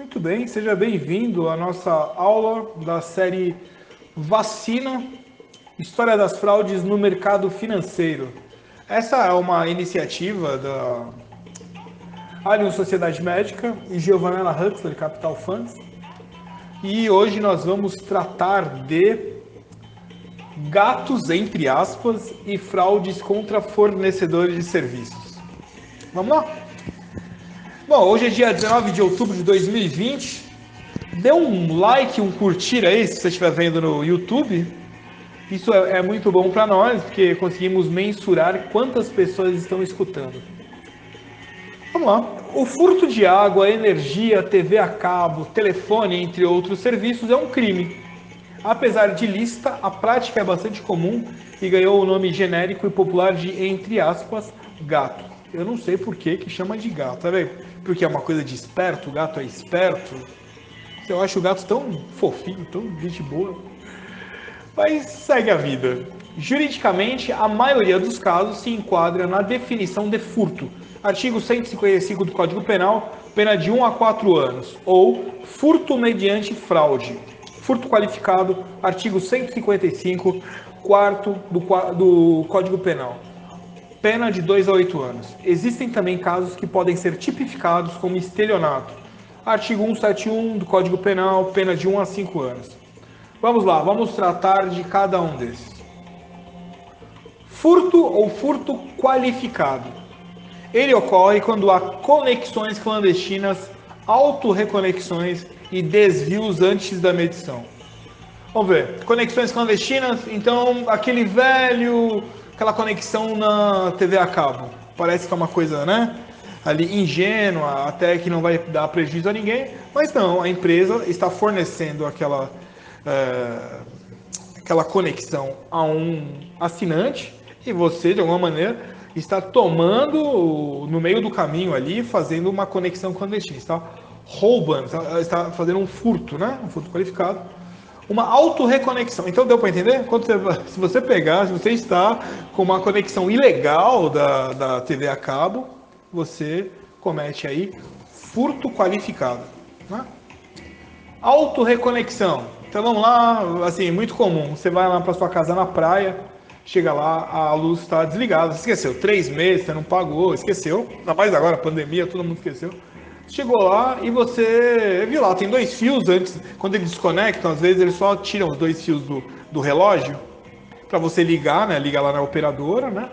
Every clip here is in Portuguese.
Muito bem, seja bem-vindo à nossa aula da série Vacina, História das Fraudes no Mercado Financeiro. Essa é uma iniciativa da Allianz Sociedade Médica e Giovanna Huxley Capital Funds. E hoje nós vamos tratar de gatos, entre aspas, e fraudes contra fornecedores de serviços. Vamos lá? Bom, hoje é dia 19 de outubro de 2020. Dê um like, um curtir aí, se você estiver vendo no YouTube. Isso é, é muito bom para nós, porque conseguimos mensurar quantas pessoas estão escutando. Vamos lá. O furto de água, energia, TV a cabo, telefone, entre outros serviços, é um crime. Apesar de lista, a prática é bastante comum e ganhou o nome genérico e popular de, entre aspas, gato. Eu não sei por que, que chama de gato, tá vendo? porque é uma coisa de esperto, o gato é esperto. Eu acho o gato tão fofinho, tão gente boa. Mas segue a vida. Juridicamente, a maioria dos casos se enquadra na definição de furto. Artigo 155 do Código Penal, pena de 1 a 4 anos. Ou furto mediante fraude. Furto qualificado, artigo 155, quarto do, do Código Penal pena de 2 a 8 anos. Existem também casos que podem ser tipificados como estelionato. Artigo 171 do Código Penal, pena de 1 a 5 anos. Vamos lá, vamos tratar de cada um desses. Furto ou furto qualificado. Ele ocorre quando há conexões clandestinas, autorreconexões e desvios antes da medição. Vamos ver. Conexões clandestinas, então aquele velho aquela conexão na TV a cabo. Parece que é uma coisa, né? Ali ingênua, até que não vai dar prejuízo a ninguém, mas não, a empresa está fornecendo aquela, é, aquela conexão a um assinante e você, de alguma maneira, está tomando no meio do caminho ali, fazendo uma conexão clandestina, está roubando, está fazendo um furto, né? Um furto qualificado uma autorreconexão. Então deu para entender? Quando você, se você pegar, se você está com uma conexão ilegal da, da TV a cabo, você comete aí furto qualificado. Né? Autorreconexão. Então vamos lá, assim, muito comum. Você vai lá para sua casa na praia, chega lá, a luz está desligada. Esqueceu, três meses, você não pagou, esqueceu. Ainda mais agora, pandemia, todo mundo esqueceu. Chegou lá e você viu lá, tem dois fios antes, quando eles desconectam, às vezes eles só tiram os dois fios do, do relógio para você ligar, né? Liga lá na operadora, né?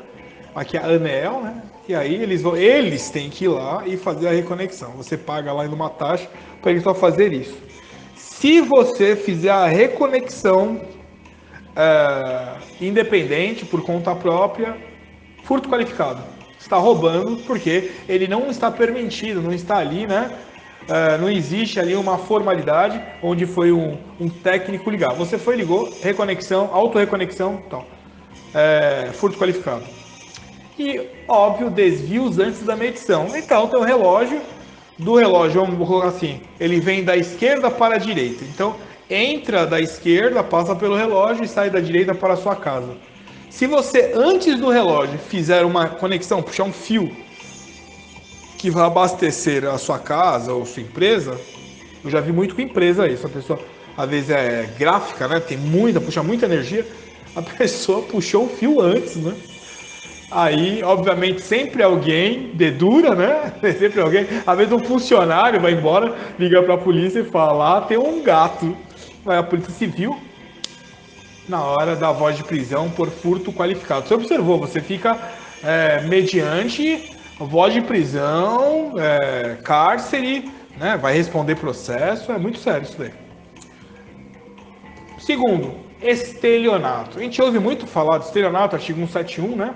Aqui é a Anel, né? E aí eles vão, eles têm que ir lá e fazer a reconexão. Você paga lá numa taxa para eles só fazer isso. Se você fizer a reconexão é, independente por conta própria, furto qualificado está roubando porque ele não está permitido, não está ali, né? Uh, não existe ali uma formalidade onde foi um, um, técnico ligar. Você foi, ligou, reconexão, autorreconexão, então, é, furto qualificado. E, óbvio, desvios antes da medição. Então, o teu relógio, do relógio, vamos colocar assim, ele vem da esquerda para a direita. Então, entra da esquerda, passa pelo relógio e sai da direita para a sua casa. Se você, antes do relógio, fizer uma conexão, puxar um fio que vai abastecer a sua casa ou sua empresa, eu já vi muito com empresa isso. A pessoa, às vezes, é gráfica, né? Tem muita, puxa muita energia. A pessoa puxou o fio antes, né? Aí, obviamente, sempre alguém dedura, né? Sempre alguém. Às vezes um funcionário vai embora, liga para a polícia e fala: ah, tem um gato. Vai a polícia civil, na hora da voz de prisão por furto qualificado. Você observou, você fica é, mediante voz de prisão, é, cárcere, né, vai responder processo, é muito sério isso daí. Segundo, estelionato. A gente ouve muito falar de estelionato, artigo 171, né?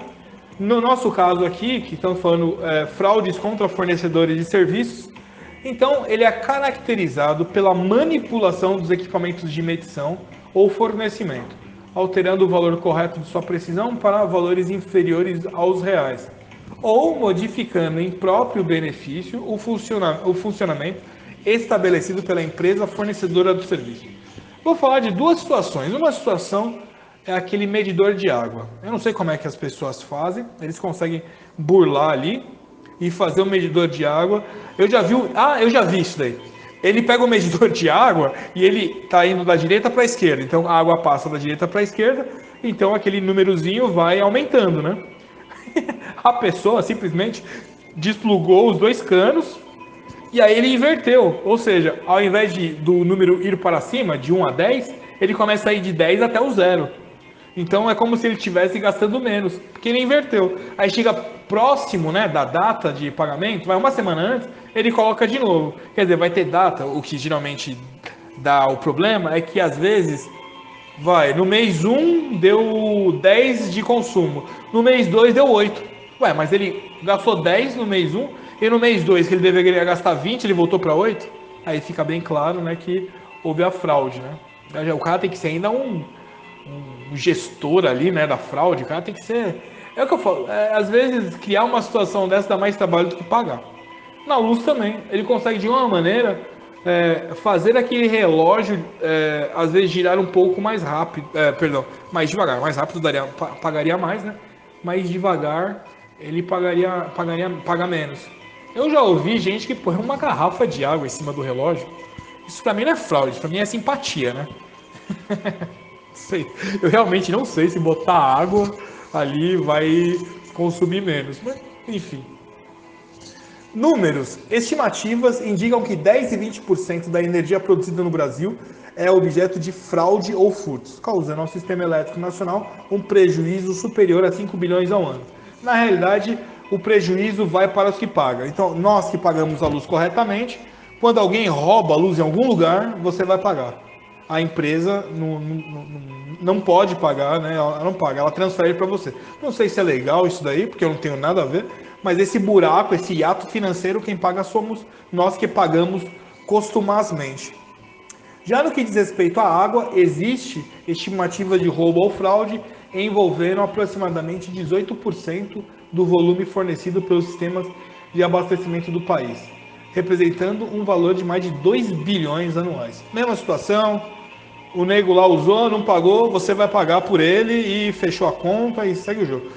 No nosso caso aqui, que estamos falando é, fraudes contra fornecedores de serviços, então ele é caracterizado pela manipulação dos equipamentos de medição ou fornecimento alterando o valor correto de sua precisão para valores inferiores aos reais, ou modificando em próprio benefício o, funciona o funcionamento estabelecido pela empresa fornecedora do serviço. Vou falar de duas situações. Uma situação é aquele medidor de água. Eu não sei como é que as pessoas fazem, eles conseguem burlar ali e fazer um medidor de água. Eu já vi, ah, eu já vi isso daí. Ele pega o medidor de água e ele está indo da direita para a esquerda. Então a água passa da direita para a esquerda, então aquele númerozinho vai aumentando, né? a pessoa simplesmente desplugou os dois canos e aí ele inverteu. Ou seja, ao invés de, do número ir para cima, de 1 a 10, ele começa a ir de 10 até o zero. Então é como se ele estivesse gastando menos, porque ele inverteu. Aí chega próximo né, da data de pagamento, vai uma semana antes, ele coloca de novo. Quer dizer, vai ter data, o que geralmente dá o problema é que às vezes vai, no mês 1 deu 10 de consumo, no mês 2 deu 8. Ué, mas ele gastou 10 no mês 1 e no mês 2 que ele deveria gastar 20, ele voltou para 8? Aí fica bem claro né, que houve a fraude. Né? O cara tem que ser ainda um um gestor ali, né, da fraude, o cara tem que ser. É o que eu falo, é, às vezes criar uma situação dessa dá mais trabalho do que pagar. Na luz também, ele consegue de uma maneira é, fazer aquele relógio é, às vezes girar um pouco mais rápido, é, perdão, mais devagar, mais rápido daria, pagaria mais, né? Mais devagar ele pagaria, pagaria, paga menos. Eu já ouvi gente que põe uma garrafa de água em cima do relógio. Isso para mim não é fraude, para mim é simpatia, né? sei. Eu realmente não sei se botar água ali vai consumir menos. Mas, enfim. Números. Estimativas indicam que 10 e 20% da energia produzida no Brasil é objeto de fraude ou furtos, causando ao sistema elétrico nacional um prejuízo superior a 5 bilhões ao ano. Na realidade, o prejuízo vai para os que pagam. Então, nós que pagamos a luz corretamente, quando alguém rouba a luz em algum lugar, você vai pagar a empresa não, não, não, pode pagar, né? Ela não paga, ela transfere para você. Não sei se é legal isso daí, porque eu não tenho nada a ver, mas esse buraco, esse hiato financeiro, quem paga somos nós que pagamos costumazmente. Já no que diz respeito à água, existe estimativa de roubo ou fraude envolvendo aproximadamente 18% do volume fornecido pelos sistemas de abastecimento do país, representando um valor de mais de 2 bilhões anuais. Mesma situação, o nego lá usou, não pagou, você vai pagar por ele e fechou a conta e segue o jogo.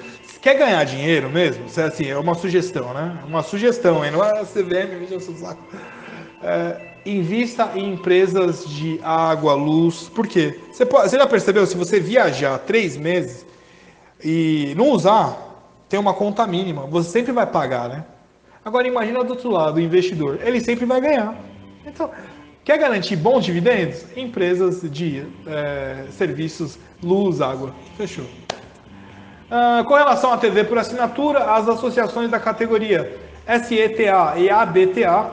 Quer ganhar dinheiro mesmo? É assim, é uma sugestão, né? Uma sugestão, hein? Não é CVM, veja seu saco. É, invista em empresas de água, luz. Por quê? Você, pode, você já percebeu, se você viajar três meses e não usar, tem uma conta mínima, você sempre vai pagar, né? Agora imagina do outro lado, o investidor, ele sempre vai ganhar. Então, Quer garantir bons dividendos? Empresas de é, serviços, luz, água. Fechou. Ah, com relação à TV por assinatura, as associações da categoria SETA e ABTA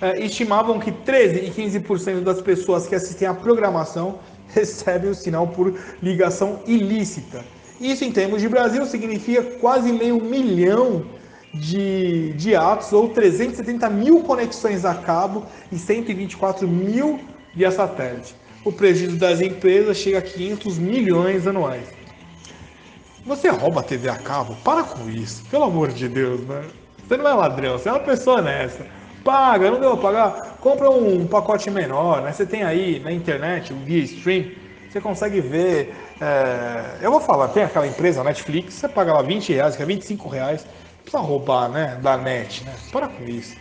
é, estimavam que 13 e 15% das pessoas que assistem à programação recebem o sinal por ligação ilícita. Isso, em termos de Brasil, significa quase meio milhão de, de atos ou 370 mil conexões a cabo e 124 mil via satélite. O prejuízo das empresas chega a 500 milhões anuais. Você rouba a TV a cabo? Para com isso, pelo amor de Deus, né? Você não é ladrão, você é uma pessoa honesta. Paga, não deu pra pagar? Compra um pacote menor, né? Você tem aí na internet, um via stream, você consegue ver. É... Eu vou falar, tem aquela empresa Netflix, você paga lá 20 reais, que é 25 reais precisa roubar, né? Da net, né? Para com isso.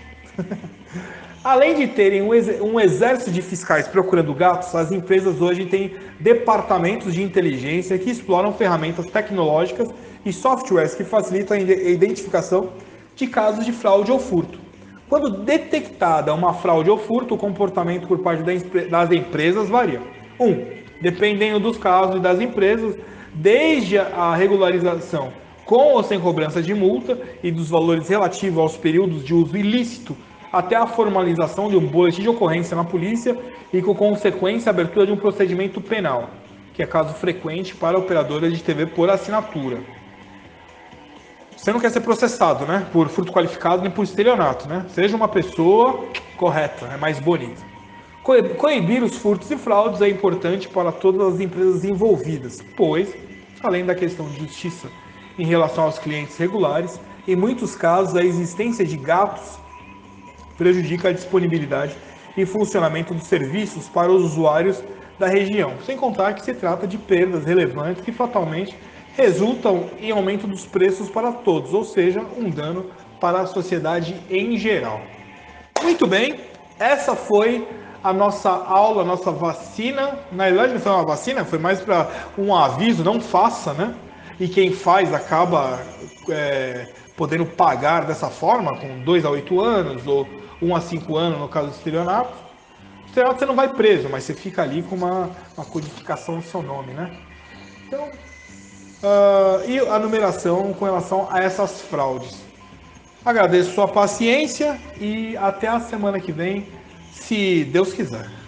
Além de terem um exército de fiscais procurando gatos, as empresas hoje têm departamentos de inteligência que exploram ferramentas tecnológicas e softwares que facilitam a identificação de casos de fraude ou furto. Quando detectada uma fraude ou furto, o comportamento por parte das empresas varia. 1. Um, dependendo dos casos e das empresas, desde a regularização com ou sem cobrança de multa e dos valores relativos aos períodos de uso ilícito, até a formalização de um boletim de ocorrência na polícia e com consequência a abertura de um procedimento penal, que é caso frequente para operadoras de TV por assinatura. Você não quer ser processado, né? Por furto qualificado nem por estelionato, né? Seja uma pessoa correta, é mais bonita. Coibir os furtos e fraudes é importante para todas as empresas envolvidas, pois, além da questão de justiça em relação aos clientes regulares. Em muitos casos, a existência de gatos prejudica a disponibilidade e funcionamento dos serviços para os usuários da região, sem contar que se trata de perdas relevantes que fatalmente resultam em aumento dos preços para todos, ou seja, um dano para a sociedade em geral. Muito bem, essa foi a nossa aula, a nossa vacina. Na verdade, não foi uma vacina, foi mais para um aviso, não faça, né? E quem faz acaba é, podendo pagar dessa forma, com 2 a 8 anos, ou 1 um a 5 anos no caso do estelionato. Estelionato você não vai preso, mas você fica ali com uma, uma codificação no seu nome, né? Então, uh, e a numeração com relação a essas fraudes. Agradeço sua paciência e até a semana que vem, se Deus quiser.